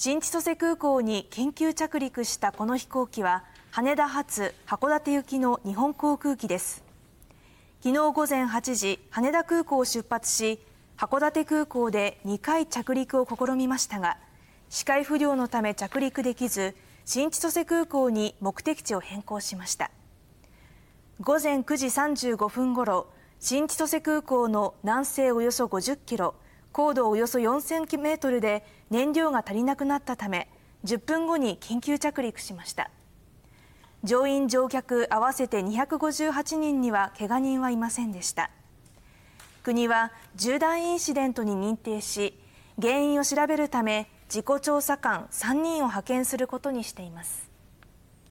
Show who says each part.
Speaker 1: 新千歳空港に緊急着陸したこの飛行機は羽田発函館行きの日本航空機です。昨日午前8時羽田空港を出発し函館空港で2回着陸を試みましたが視界不良のため着陸できず新千歳空港に目的地を変更しました。午前9時35分ごろ新千歳空港の南西およそ50キロ高度およそ4000メートルで燃料が足りなくなったため10分後に緊急着陸しました。乗員乗客合わせて258人には怪我人はいませんでした。国は重大インシデントに認定し原因を調べるため事故調査官3人を派遣することにしています。